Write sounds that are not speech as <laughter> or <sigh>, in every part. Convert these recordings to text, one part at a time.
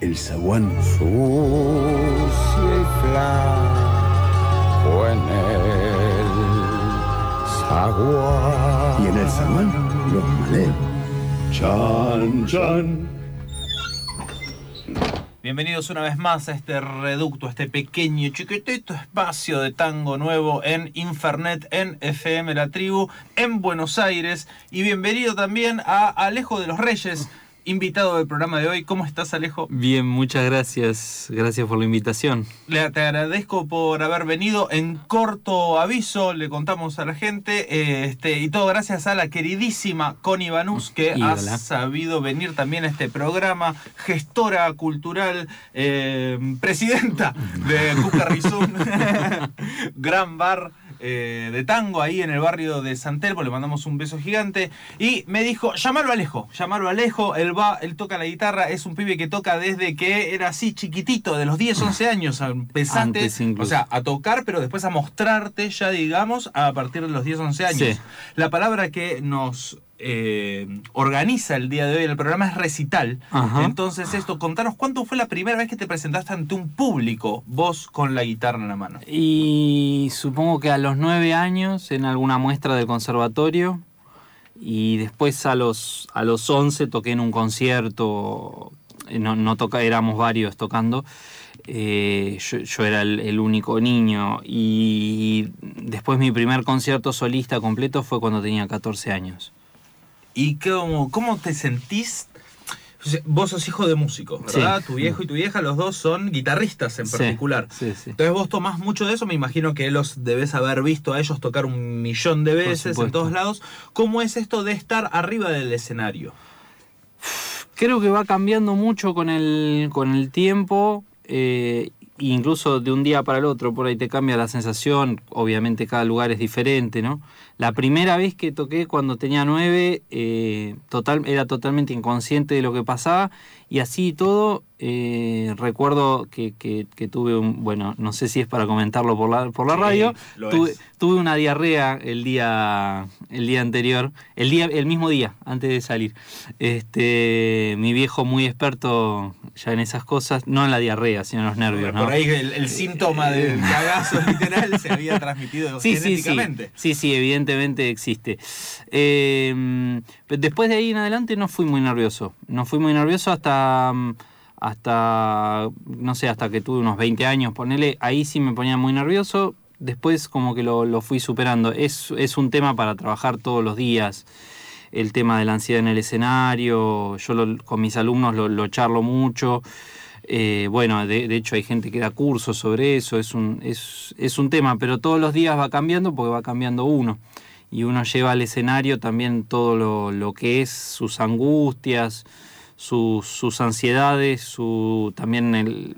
el zaguán. Sucia y flaco en el zaguán. Y en el zaguán, los maleos. Chan, chan. Bienvenidos una vez más a este reducto, a este pequeño, chiquitito espacio de tango nuevo en Infernet, en FM La Tribu, en Buenos Aires. Y bienvenido también a Alejo de los Reyes, invitado del programa de hoy. ¿Cómo estás, Alejo? Bien, muchas gracias. Gracias por la invitación. Le, te agradezco por haber venido. En corto aviso le contamos a la gente. eh, este, y todo gracias a la queridísima Connie Banús, que ha sabido venir también a este programa. Gestora cultural, eh, presidenta de Cucarrizún. <laughs> <laughs> Gran bar. Eh, de tango ahí en el barrio de San Telmo, le mandamos un beso gigante y me dijo, llamalo a Alejo, llamalo a Alejo, él va, él toca la guitarra, es un pibe que toca desde que era así chiquitito, de los 10, 11 <laughs> años, empezaste, o sea, a tocar, pero después a mostrarte ya, digamos, a partir de los 10, 11 años. Sí. La palabra que nos eh, organiza el día de hoy en el programa es recital. Ajá. Entonces esto, contanos, ¿cuándo fue la primera vez que te presentaste ante un público, vos con la guitarra en la mano? Y supongo que a los nueve años en alguna muestra del conservatorio y después a los, a los 11 toqué en un concierto, eh, no, no toca, éramos varios tocando, eh, yo, yo era el, el único niño y después mi primer concierto solista completo fue cuando tenía 14 años. ¿Y cómo, cómo te sentís? Vos sos hijo de músico, ¿verdad? Sí. Tu viejo y tu vieja, los dos son guitarristas en particular. sí, sí. Entonces vos tomás mucho de eso, me imagino que los debes haber visto a ellos tocar un millón de veces en todos lados. ¿Cómo es esto de estar arriba del escenario? Creo que va cambiando mucho con el, con el tiempo, eh, incluso de un día para el otro, por ahí te cambia la sensación, obviamente cada lugar es diferente, ¿no? La primera vez que toqué cuando tenía nueve, eh, total, era totalmente inconsciente de lo que pasaba y así todo, eh, recuerdo que, que- que tuve un, bueno, no sé si es para comentarlo por la, por la Sí, radio, tuve, una diarrea el día, el día anterior, el, día, el mismo día, antes de salir. Este, mi viejo muy experto ya en esas cosas, no en la diarrea, sino en los nervios. Por ahí el, el síntoma del cagazo <laughs> literal se había transmitido Sí, sí, sí. Sí, sí, evidentemente existe. Eh, después de ahí en adelante no fui muy nervioso. No fui muy nervioso hasta, mm, hasta no sé, hasta que tuve unos 20 años, ponele. Ahí sí me ponía muy nervioso. Después como que lo, lo fui superando. Es, es un tema para trabajar todos los días. El tema de la ansiedad en el escenario. Yo con mis alumnos lo, lo charlo mucho. Eh, bueno, de, de hecho hay gente que da cursos sobre eso, es un, es, es un tema, pero todos los días va cambiando porque va cambiando uno. Y uno lleva al escenario también todo lo, lo que es sus angustias, sus, sus ansiedades, su, también el,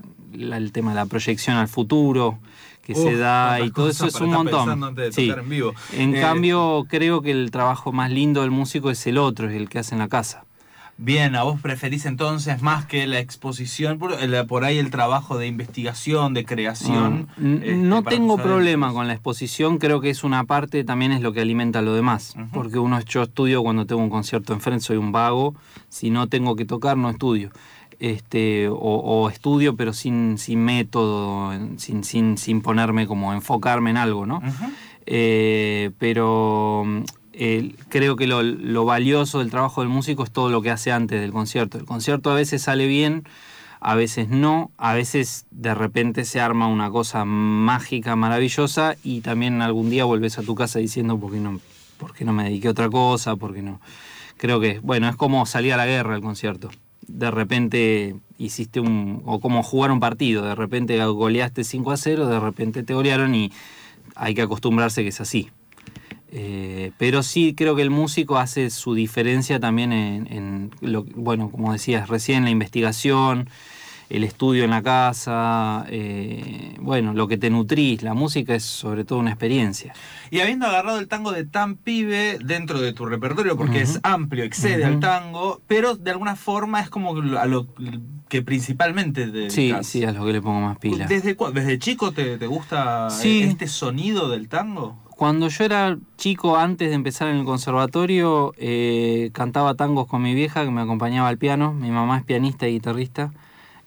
tema de la proyección al futuro que se da y todo eso es un montón. antes de Sí. tocar en vivo. En Eh, cambio, creo que el trabajo más lindo del músico es el otro, es el que hace en la casa. Bien, a vos preferís entonces más que la exposición, por, el- por ahí el trabajo de investigación, de creación. Ah, este, no tengo problema con la exposición, creo que es una parte, también es lo que alimenta lo demás. Porque uno, yo estudio cuando tengo un concierto enfrente, soy un vago, si no tengo que tocar, no estudio. Este, o, o estudio, pero sin, sin método, sin, sin, sin ponerme como enfocarme en algo, ¿no? Eh, pero creo que lo, valioso del trabajo del músico es todo lo que hace antes del concierto. El concierto a veces sale bien, a veces no, a veces de repente se arma una cosa mágica, maravillosa y también algún día vuelves a tu casa diciendo por qué no, por no me dediqué a otra cosa, por qué no. Creo que, bueno, es como salir a la guerra el concierto. De repente hiciste un, o como jugar un partido, de repente goleaste 5 a 0, de repente te golearon y hay que acostumbrarse que es así. Eh, pero sí creo que el músico hace su diferencia también en, en lo, bueno, como decías recién, la investigación, el estudio en la casa, eh, bueno, lo que te nutrís, la música es sobre todo una experiencia. Y habiendo agarrado el tango de tan pibe dentro de tu repertorio, porque es amplio, excede al tango, pero de alguna forma es como a lo que principalmente te Sí, sí, a lo que le pongo más pila. ¿Desde, desde chico te, te gusta este sonido del tango? Cuando yo era chico, antes de empezar en el conservatorio, eh, cantaba tangos con mi vieja que me acompañaba al piano. Mi mamá es pianista y guitarrista.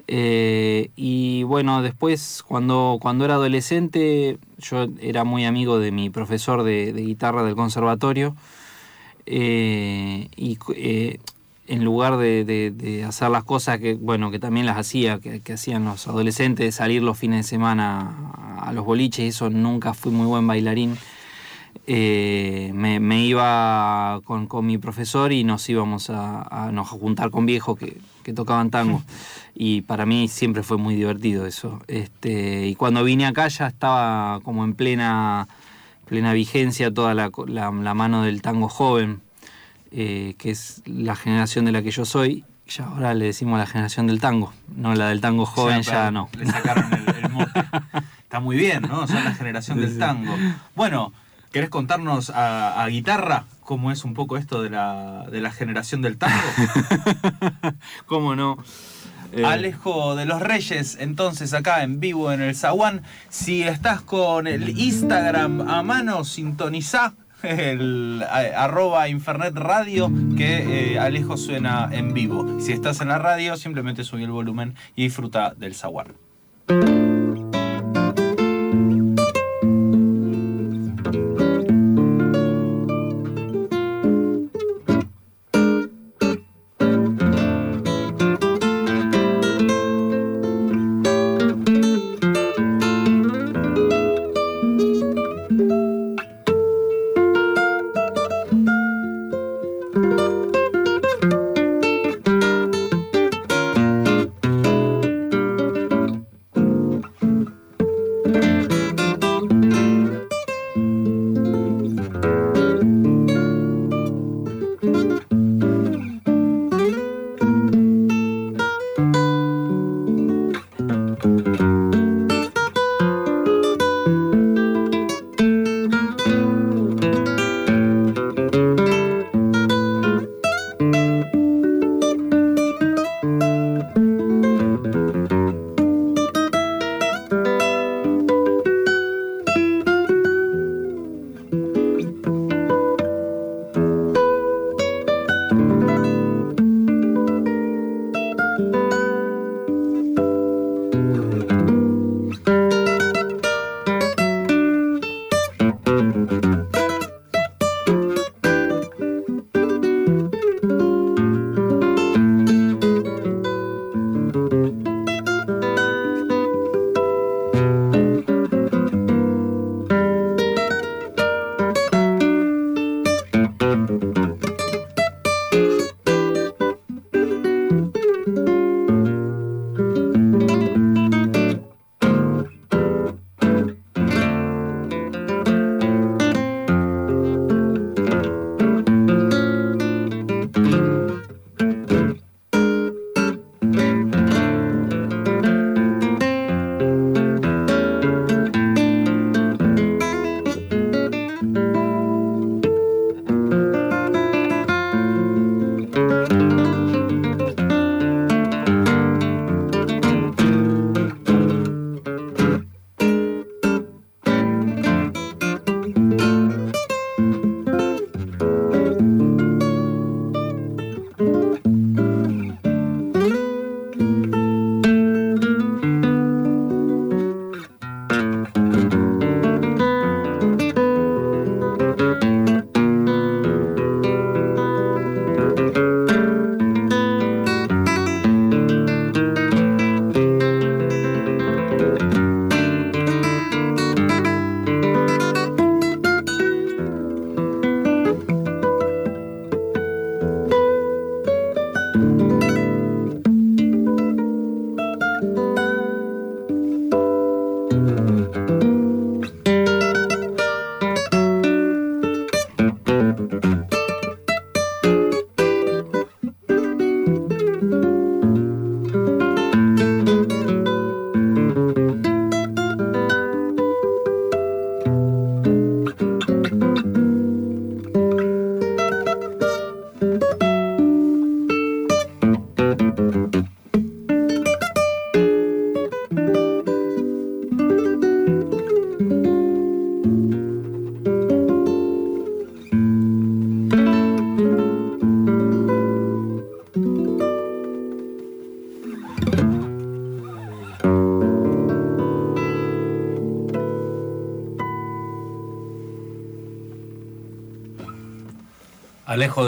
Eh, y bueno, después cuando, cuando era adolescente, yo era muy amigo de mi profesor de, guitarra del conservatorio. Eh, y en lugar de, hacer las cosas que, bueno, que también las hacía, que, que, hacían los adolescentes, salir los fines de semana a los boliches, eso nunca fui muy buen bailarín. Eh, me, iba con, mi profesor y nos íbamos a, nos juntar con viejos que, tocaban tango. <laughs> y para mí siempre fue muy divertido eso. Este, y cuando vine acá ya estaba como en plena, plena vigencia toda la, mano del tango joven, eh, que es la generación de la que yo soy. Ya ahora le decimos la generación del tango, no la del tango joven, ya no. Le sacaron el, mote. <laughs> Está muy bien, ¿no? Son la generación del tango. Bueno, ¿Querés contarnos a, guitarra cómo es un poco esto de la, de la generación del tango? <laughs> ¿Cómo no? Eh, Alejo de los Reyes, entonces acá en vivo en el Zaguán. Si estás con el Instagram a mano, sintoniza el arroba Infernet Radio que eh, Alejo suena en vivo. Si estás en la radio, simplemente subí el volumen y disfruta del Zaguán.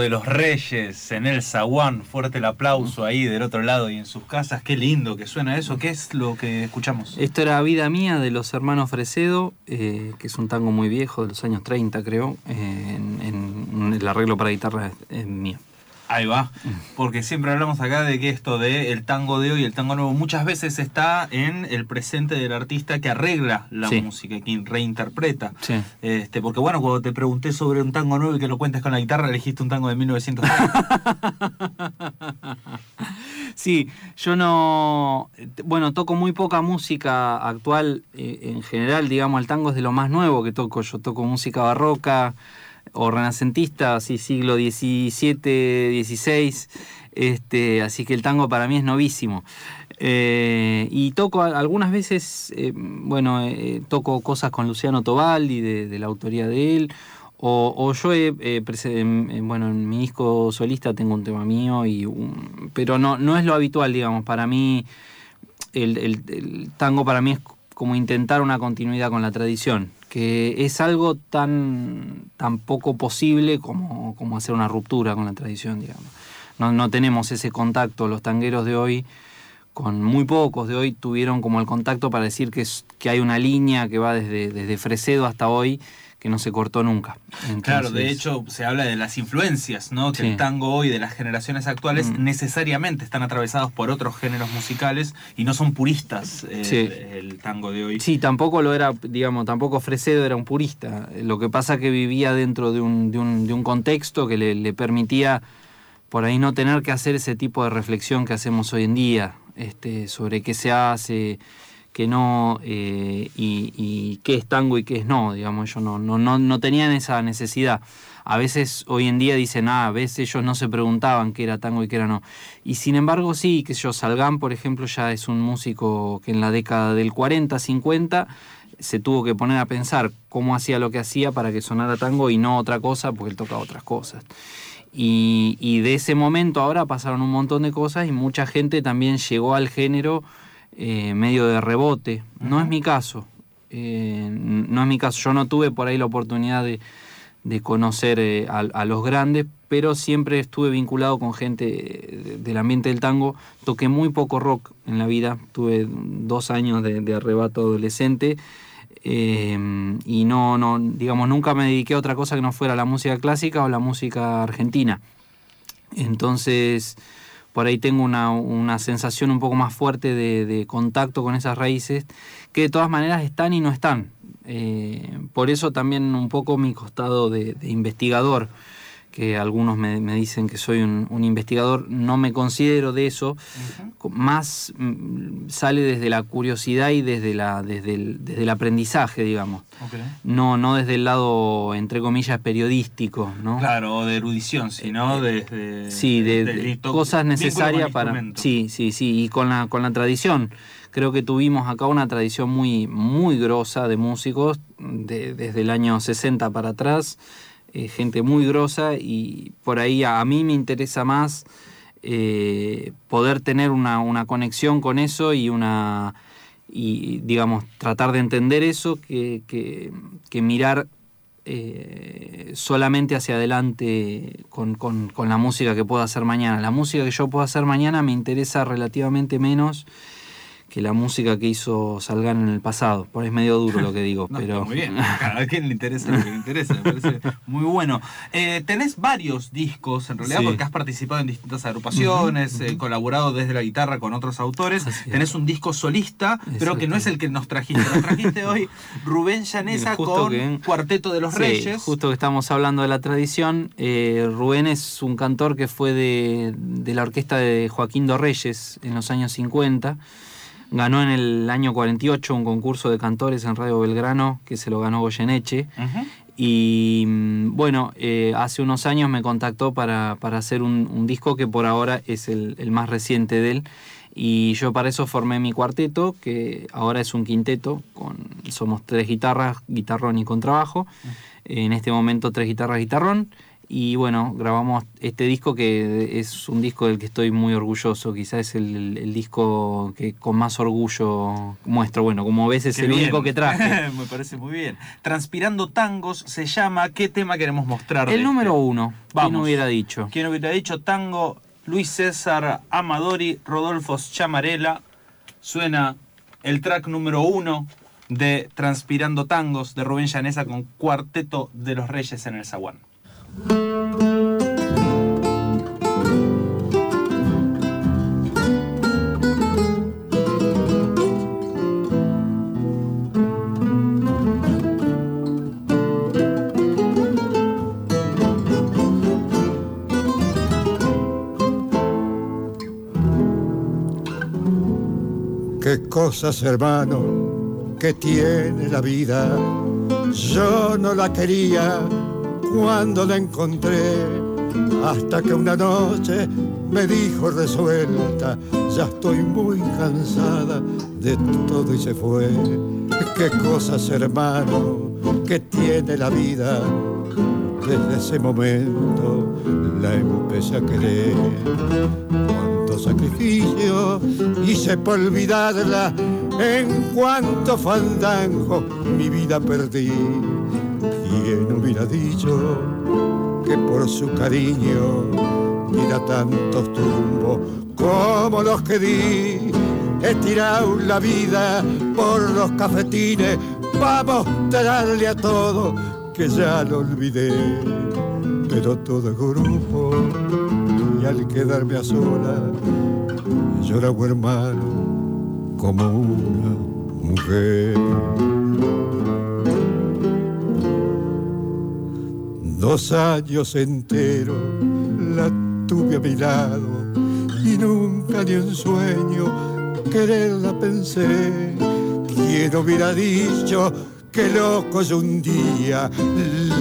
De los Reyes, en el Zaguán, fuerte el aplauso ahí del otro lado y en sus casas. Qué lindo que suena eso. ¿Qué es lo que escuchamos? Esto era Vida Mía de los hermanos Fresedo, eh, que es un tango muy viejo, de los años 30 creo. eh, el arreglo para guitarra es, es mío. Ahí va. Porque siempre hablamos acá de que esto de el tango de hoy, el tango nuevo, muchas veces está en el presente del artista que arregla la Sí. música, que reinterpreta. Sí. Este, porque bueno, cuando te pregunté sobre un tango nuevo y que lo cuentes con la guitarra, elegiste un tango de 1930. <laughs> Sí, yo no. Bueno, toco muy poca música actual eh, en general, digamos, el tango es de lo más nuevo que toco. Yo toco música barroca o renacentista, así siglo XVII, XVI. Este, así que el tango para mí es novísimo. Eh, y toco algunas veces, eh, bueno, eh, toco cosas con Luciano Tobaldi, de, de la autoría de él. O, o yo, he, bueno, en mi disco solista tengo un tema mío, y un- pero no, no es lo habitual, digamos. Para mí, el- el tango para mí es como intentar una continuidad con la tradición, que es algo tan, tan poco posible como, como hacer una ruptura con la tradición, digamos. No, no tenemos ese contacto, los tangueros de hoy, con muy pocos de hoy, tuvieron como el contacto para decir que, que hay una línea que va desde, desde Fresedo hasta hoy, que no se cortó nunca. Claro, de hecho se habla de las influencias, ¿no? Que Sí. el tango hoy de las generaciones actuales Mm. necesariamente están atravesados por otros géneros musicales y no son puristas eh, Sí. el tango de hoy. Sí, tampoco lo era, digamos, tampoco Fresedo era un purista. Lo que pasa que vivía dentro de un, de un, de un contexto que le, le permitía por ahí no tener que hacer ese tipo de reflexión que hacemos hoy en día, este, sobre qué se hace, qué no, eh, y, qué es tango y qué es no, digamos, ellos no, no, no, no tenían esa necesidad. A veces hoy en día dicen, ah, a veces ellos no se preguntaban qué era tango y qué era no. Y sin embargo, sí, que yo, Salgán, por ejemplo, ya es un músico que en la década del 40, 50 se tuvo que poner a pensar cómo hacía lo que hacía para que sonara tango y no otra cosa, porque él tocaba otras cosas. Y, y de ese momento ahora pasaron un montón de cosas y mucha gente también llegó al género eh, medio de rebote. No es mi caso. eh, no es mi caso. Yo no tuve por ahí la oportunidad de, de conocer eh, a, a los grandes, pero siempre estuve vinculado con gente del ambiente del tango. Toqué muy poco rock en la vida. Tuve dos años de, de arrebato adolescente. eh, y no, no, digamos, nunca me dediqué a otra cosa que no fuera la música clásica o la música argentina. Entonces, por ahí tengo una, una sensación un poco más fuerte de, contacto con esas raíces, que de todas maneras están y no están. Eh, por eso también un poco mi costado de investigador, que algunos me, me dicen que soy un, un investigador, no me considero de eso, más mm, sale desde la curiosidad y desde, la, desde, el, desde el aprendizaje, digamos. No, no desde el lado, entre comillas, periodístico, ¿no? Claro, o de erudición, sino desde... Eh, Sí, de, cosas necesarias para. Sí, sí, sí. Y con la, con la tradición. Creo que tuvimos acá una tradición muy, muy grosa de músicos, de- desde el año 60 para atrás, eh, gente muy grosa, y por ahí a, mí me interesa más eh, poder tener una, una conexión con eso y una y digamos tratar de entender eso que, que- mirar eh, solamente hacia adelante con, con- con la música que puedo hacer mañana. La música que yo puedo hacer mañana me interesa relativamente menos que la música que hizo Salgan en el pasado. Por ahí es medio duro lo que digo, <laughs> No, pero... muy bien. <laughs> Cada quien le interesa lo que le interesa. Me parece muy bueno. Eh, tenés varios discos, en realidad, Sí. porque has participado en distintas agrupaciones, eh, colaborado desde la guitarra con otros autores. Tenés un disco solista, pero que no es el que nos trajiste. Nos trajiste hoy Rubén Llanesa con que- Cuarteto de los Sí, Reyes. justo que estamos hablando de la tradición, eh, Rubén es un cantor que fue de, de la orquesta de Joaquín Dorreyes en los años 50. Ganó en el año 48 un concurso de cantores en Radio Belgrano que se lo ganó Goyeneche. Ujú. Y mm, bueno, eh, hace unos años me contactó para, para hacer un, un disco que por ahora es el, el más reciente de él. Y yo para eso formé mi cuarteto, que ahora es un quinteto, con, somos tres guitarras, guitarrón y contrabajo. En este momento tres guitarras, guitarrón. Y bueno, grabamos este disco que es un disco del que estoy muy orgulloso. Quizás es el, el disco que con más orgullo muestro. Bueno, como ves es Qué el bien. único que traje. <laughs> Me parece muy bien. Transpirando Tangos se llama. ¿Qué tema queremos mostrar? el número este? uno. Vamos. ¿Quién hubiera dicho? ¿Quién hubiera dicho tango? Luis César Amadori, Rodolfo Chamarela. Suena el track número uno de Transpirando Tangos de Rubén Llanesa con Cuarteto de los Reyes en el Zaguán. Qué cosas, hermano, que tiene la vida. Yo no la quería cuando la encontré, hasta que una noche me dijo resuelta, ya estoy muy cansada de todo y se fue. Qué cosas, hermano, que tiene la vida. Desde ese momento la empecé a querer cuánto sacrificio hice por olvidarla, en cuanto fandango mi vida perdí. ¿Quién hubiera dicho que por su cariño diera tantos tumbos como los que di? He tirado la vida por los cafetines para mostrarle a todo que ya lo olvidé. Pero todo es grupo y al quedarme a sola lloraba hermano como una mujer. Dos años enteros la tuve a mi lado y nunca ni un sueño quererla pensé. ¿Quién hubiera dicho que loco yo un día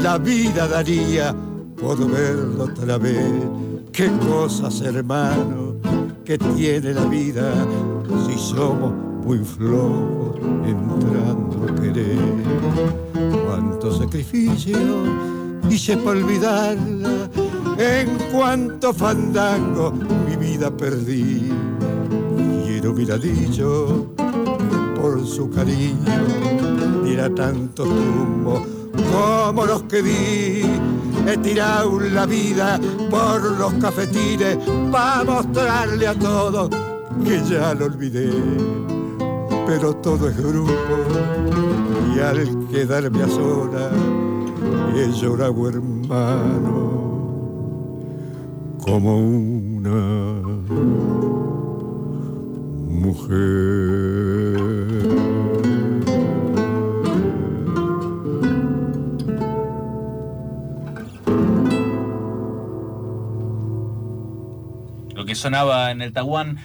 la vida daría por verlo otra vez? Qué cosas, hermano, que tiene la vida si somos muy flojos entrando a querer. Cuánto sacrificio hice para olvidarla, en cuanto fandango mi vida perdí. Quién hubiera dicho por su cariño diera tanto humo como los que di. He tirado la vida por los cafetines para mostrarle a todos que ya lo olvidé. Pero todo es grupo y al quedarme a sola he llorado hermano como una mujer. Lo que sonaba en el Tahuán,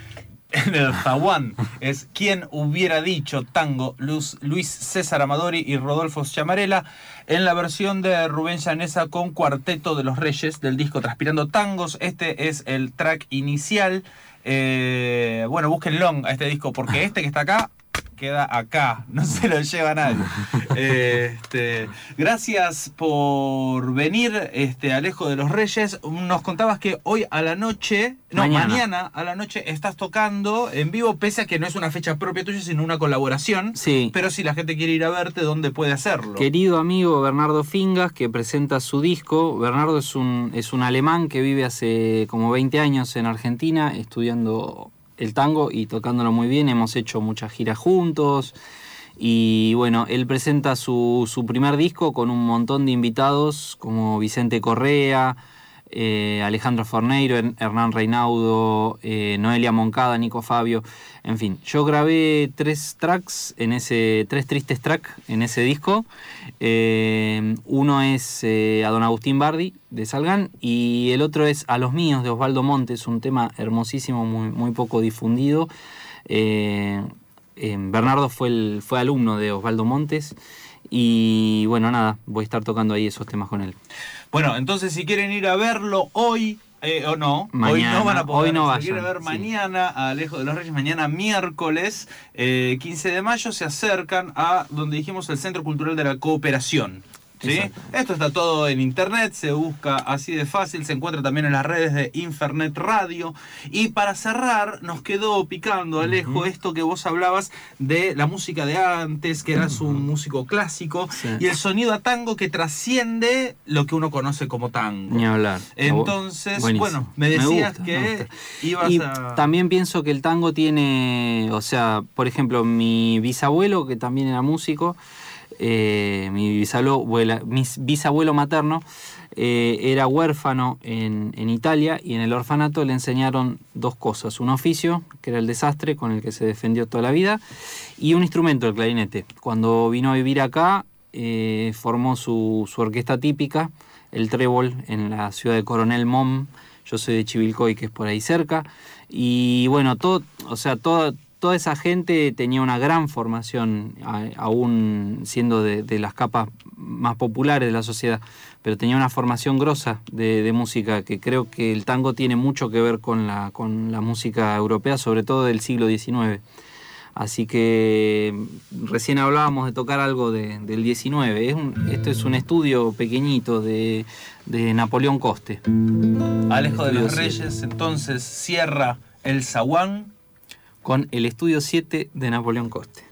<laughs> en el Zaguán, es quien hubiera dicho tango Luz- Luis César Amadori y Rodolfo Chamarela en la versión de Rubén Llanesa con Cuarteto de los Reyes del disco Transpirando Tangos. Este es el track inicial. Eh, bueno, búsquenlo a este disco porque <laughs> este que está acá queda acá, <laughs> no se lo lleva nadie. <laughs> Este, gracias por venir, este, Alejo de los Reyes. Nos contabas que hoy a la noche, no, mañana. Mañana. a la noche estás tocando en vivo, pese a que no es una fecha propia tuya, sino una colaboración. Sí. Pero si la gente quiere ir a verte, ¿dónde puede hacerlo? Querido amigo Bernardo Fingas, que presenta su disco. Bernardo es un, es un alemán que vive hace como 20 años en Argentina estudiando el tango y tocándolo muy bien. Hemos hecho muchas giras juntos. Y bueno, él presenta su, su primer disco con un montón de invitados como Vicente Correa, eh, Alejandro Forneiro, Her- Hernán Reinaudo, eh, Noelia Moncada, Nico Fabio, en fin. Yo grabé tres tracks en ese, tres tristes tracks en ese disco. Eh, uno es a Don Agustín Bardi de Salgan y el otro es A los míos de Osvaldo Montes, un tema hermosísimo, muy, muy poco difundido. Eh, Bernardo fue, fue alumno de Osvaldo Montes y bueno, nada, voy a estar tocando ahí esos temas con él. Bueno, entonces si quieren ir a verlo hoy eh, o no, hoy Mañana, no van a poder. hoy no si quieren vayan, ver sí. mañana a Alejo de los Reyes, mañana miércoles eh, 15 de mayo, se acercan a donde dijimos el Centro Cultural de la Cooperación. ¿Sí? Esto está todo en internet, se busca así de fácil, se encuentra también en las redes de Infernet Radio. Y para cerrar, nos quedó picando, Alejo, esto que vos hablabas de la música de antes, que eras un músico clásico, Sí. y el sonido a tango que trasciende lo que uno conoce como tango. Ni hablar. Entonces, Buenísimo. bueno, me decías gusta, que me ibas y a... también pienso que el tango tiene, o sea, por ejemplo, mi bisabuelo, que también era músico, eh, mi, bisabuelo, materno, eh, era huérfano en, Italia y en el orfanato le enseñaron dos cosas, un oficio, que era el desastre con el que se defendió toda la vida, y un instrumento, el clarinete. Cuando vino a vivir acá, eh, formó su, su orquesta típica, el trébol, en la ciudad de Coronel Mom. Yo soy de Chivilcoy, que es por ahí cerca. Y bueno, todo, o sea, toda, toda esa gente tenía una gran formación, aún siendo de, de las capas más populares de la sociedad, pero tenía una formación grosa de, de música, que creo que el tango tiene mucho que ver con la, con la música europea, sobre todo del siglo XIX. Así que mm, recién hablábamos de tocar algo de- del 19. Es un- esto es un estudio pequeñito de, de Napoleón Coste. Alejo de los. Reyes, entonces cierra el zaguán Con el estudio 7 de Napoleón Coste.